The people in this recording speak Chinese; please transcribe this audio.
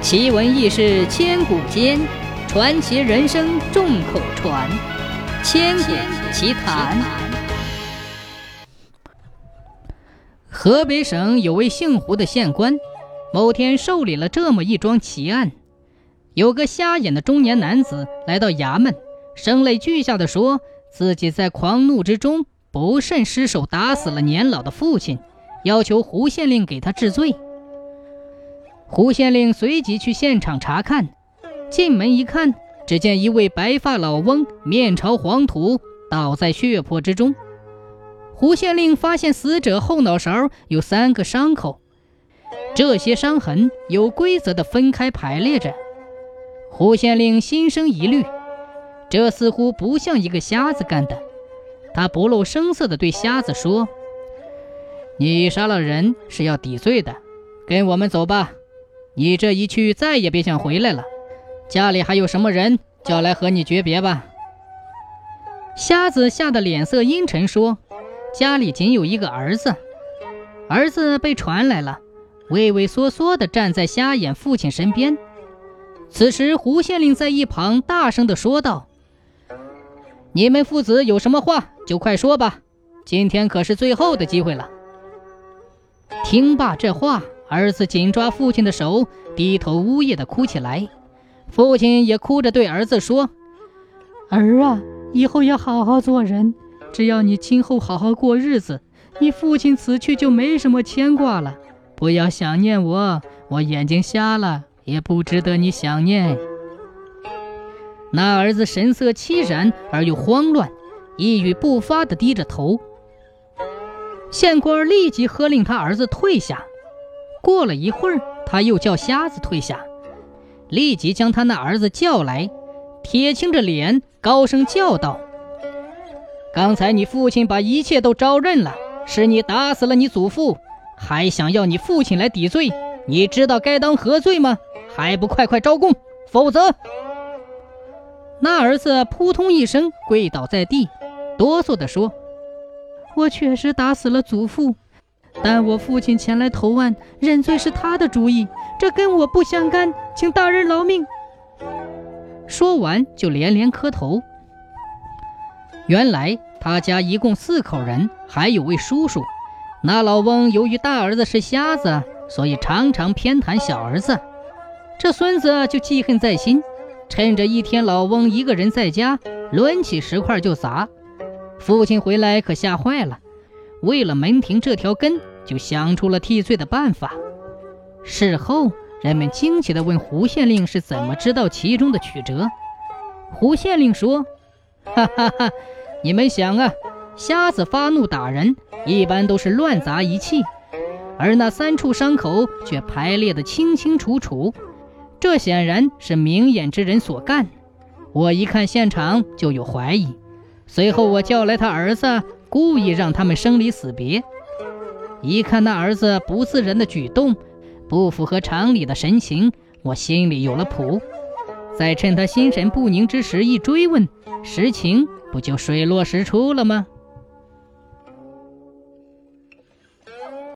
奇闻异事千古间，传奇人生众口传。千古奇谈。河北省有位姓胡的县官，某天受理了这么一桩奇案：有个瞎眼的中年男子来到衙门，声泪俱下的说自己在狂怒之中不慎失手打死了年老的父亲，要求胡县令给他治罪。胡县令随即去现场查看，进门一看，只见一位白发老翁面朝黄土，倒在血泊之中。胡县令发现死者后脑勺有三个伤口，这些伤痕有规则的分开排列着。胡县令心生疑虑，这似乎不像一个瞎子干的。他不露声色地对瞎子说：“你杀了人是要抵罪的，跟我们走吧。”你这一去，再也别想回来了。家里还有什么人，叫来和你诀别吧。瞎子吓得脸色阴沉，说：“家里仅有一个儿子，儿子被传来了，畏畏缩缩地站在瞎眼父亲身边。”此时，胡县令在一旁大声地说道：“你们父子有什么话，就快说吧，今天可是最后的机会了。”听罢这话。儿子紧抓父亲的手，低头呜咽地哭起来。父亲也哭着对儿子说：“儿啊，以后要好好做人。只要你今后好好过日子，你父亲此去就没什么牵挂了。不要想念我，我眼睛瞎了，也不值得你想念。”那儿子神色凄然而又慌乱，一语不发地低着头。县官立即喝令他儿子退下。过了一会儿，他又叫瞎子退下，立即将他那儿子叫来，铁青着脸，高声叫道：“刚才你父亲把一切都招认了，是你打死了你祖父，还想要你父亲来抵罪，你知道该当何罪吗？还不快快招供，否则……”那儿子扑通一声跪倒在地，哆嗦地说：“我确实打死了祖父。”但我父亲前来投案认罪是他的主意，这跟我不相干，请大人饶命。说完就连连磕头。原来他家一共四口人，还有位叔叔。那老翁由于大儿子是瞎子，所以常常偏袒小儿子。这孙子就记恨在心，趁着一天老翁一个人在家，抡起石块就砸。父亲回来可吓坏了。为了门庭这条根，就想出了替罪的办法。事后，人们惊奇地问胡县令是怎么知道其中的曲折。胡县令说：“哈哈哈，你们想啊，瞎子发怒打人，一般都是乱砸一气，而那三处伤口却排列得清清楚楚，这显然是明眼之人所干。我一看现场就有怀疑，随后我叫来他儿子。”故意让他们生离死别。一看那儿子不自然的举动，不符合常理的神情，我心里有了谱。再趁他心神不宁之时一追问，实情不就水落石出了吗？